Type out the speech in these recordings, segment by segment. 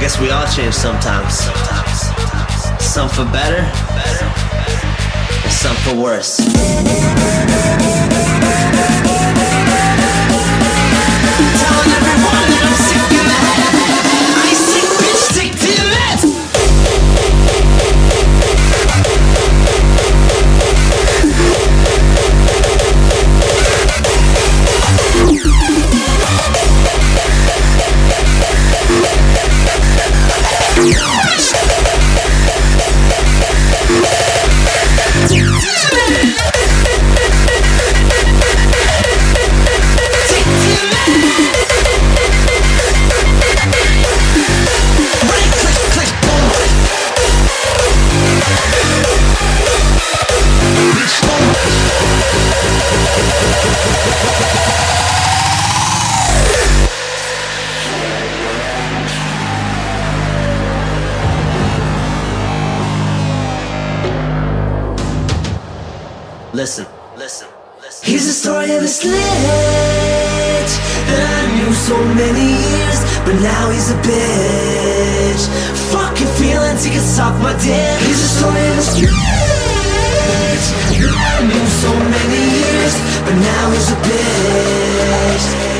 guess we all change sometimes. Some for better, and some for worse. Telling everyone that I'm sick in the head. Many years, but now he's a bitch. Fucking feelings, he can suck my dick. Here's the story of a snitch that I knew so many years, but now he's a bitch.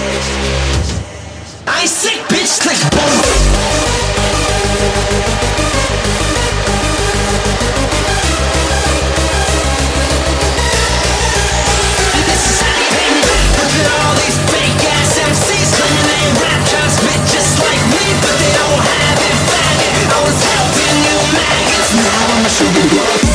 Now I'ma show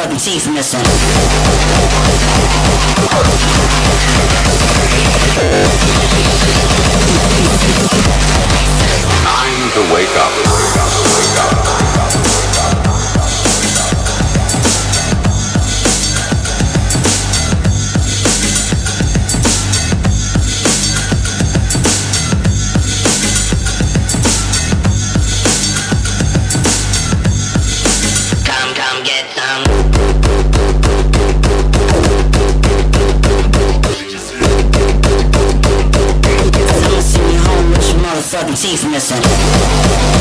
golden teeth missing. Time to wake up. Wake up. Wake up. teeth missing.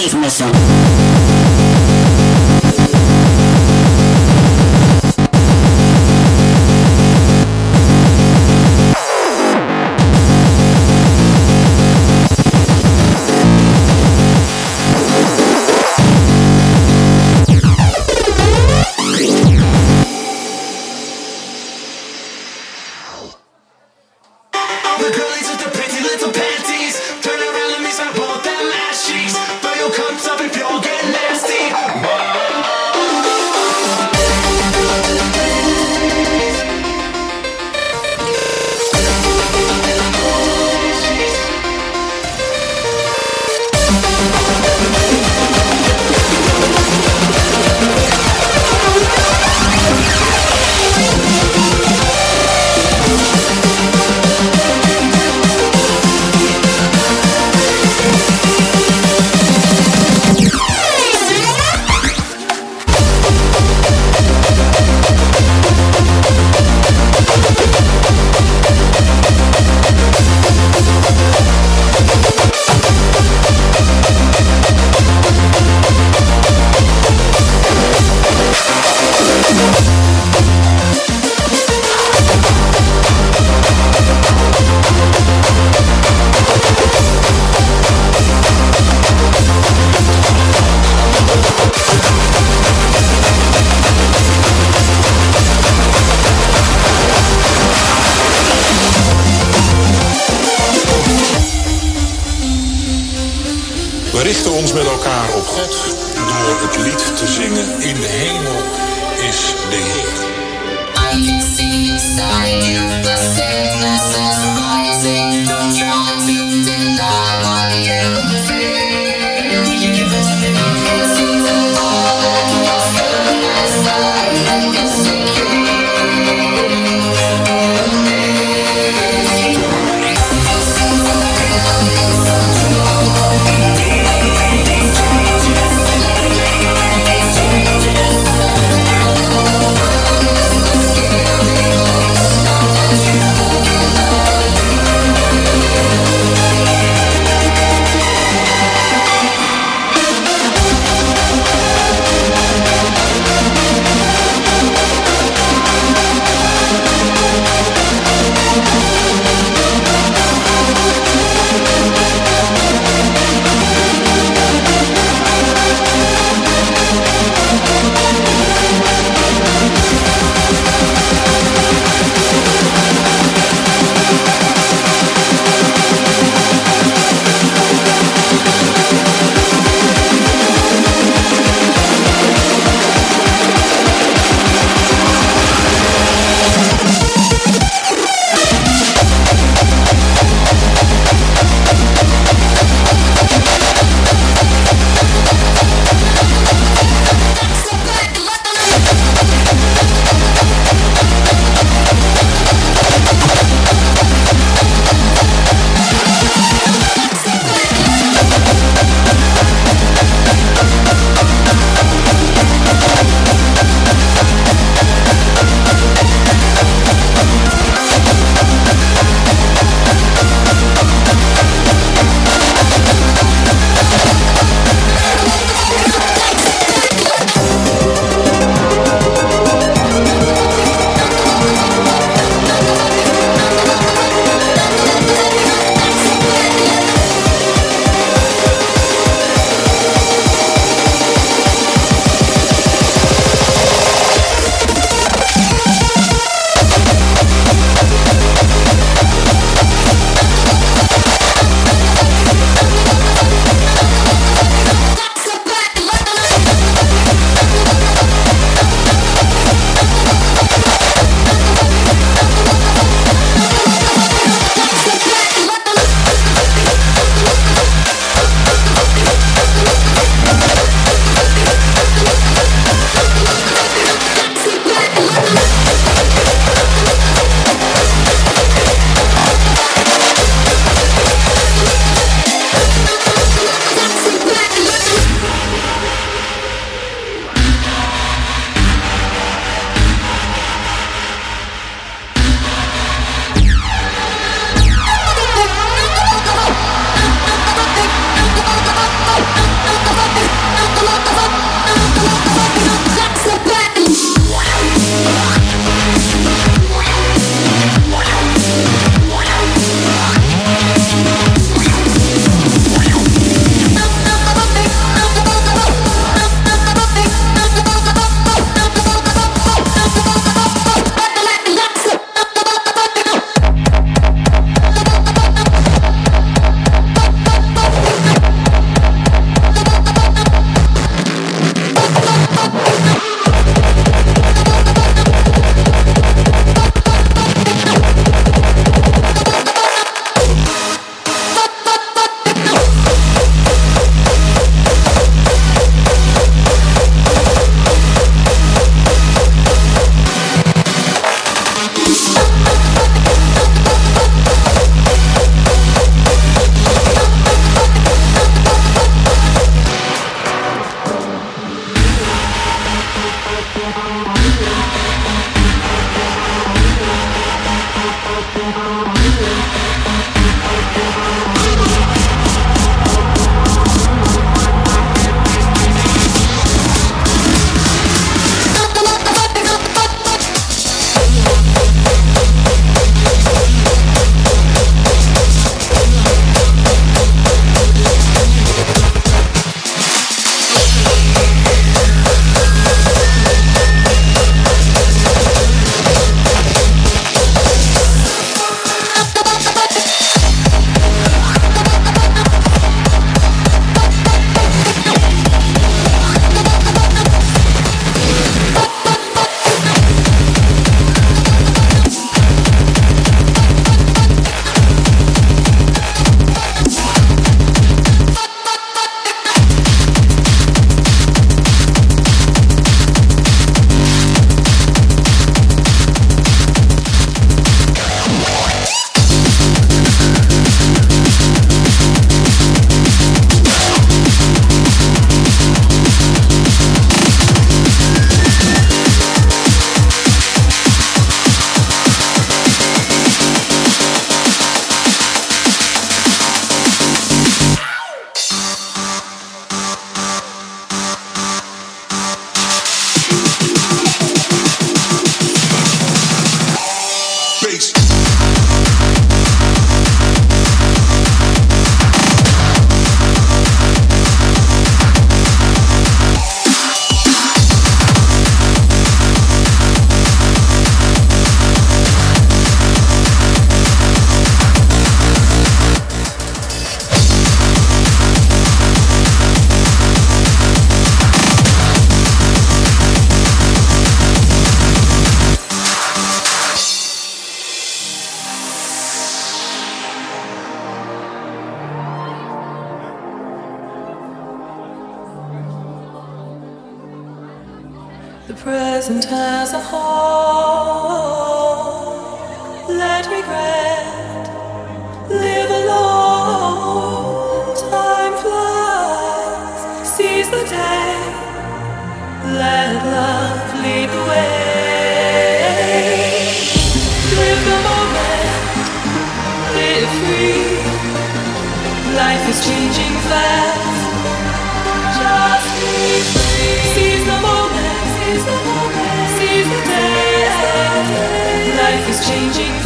chief missing.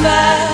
Changing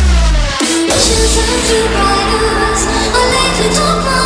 choosing to brighter ones. I lately don't mind.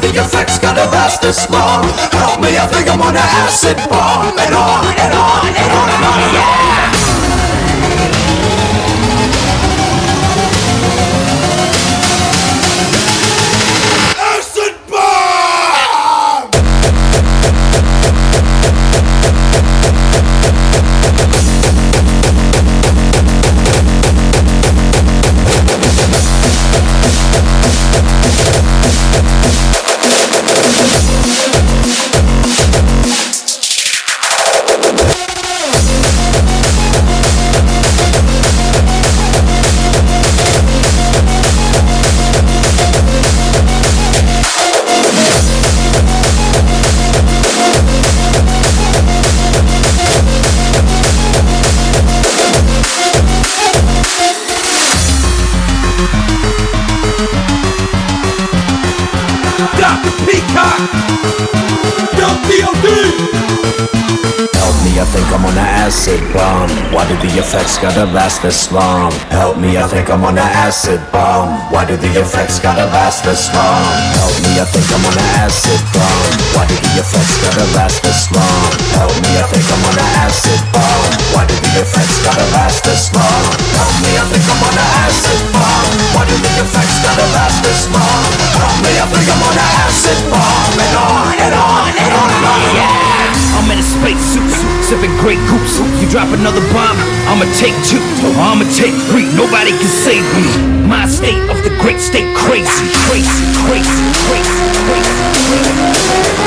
The effects gotta last this long? Help me, I think I'm on an acid bomb. Effects gotta last this long? Help me, I think I'm on an acid bomb. Why do the effects gotta last this long? Help me, I think I'm on an acid bomb. Why do the effects gotta last this long? Help me, I think I'm on an acid bomb. Why do the effects gotta last this long? Help me, I think I'm on an acid bomb. Why do the effects gotta last this long? Help me, I think I'm on an acid bomb. And on and on and on and on, yeah. I'm in a spacesuit, sipping Grey Goose. You drop another bomb, I'ma take two, I'ma take three. Nobody can save me. My state of the great state, crazy, crazy, crazy, crazy, crazy. crazy.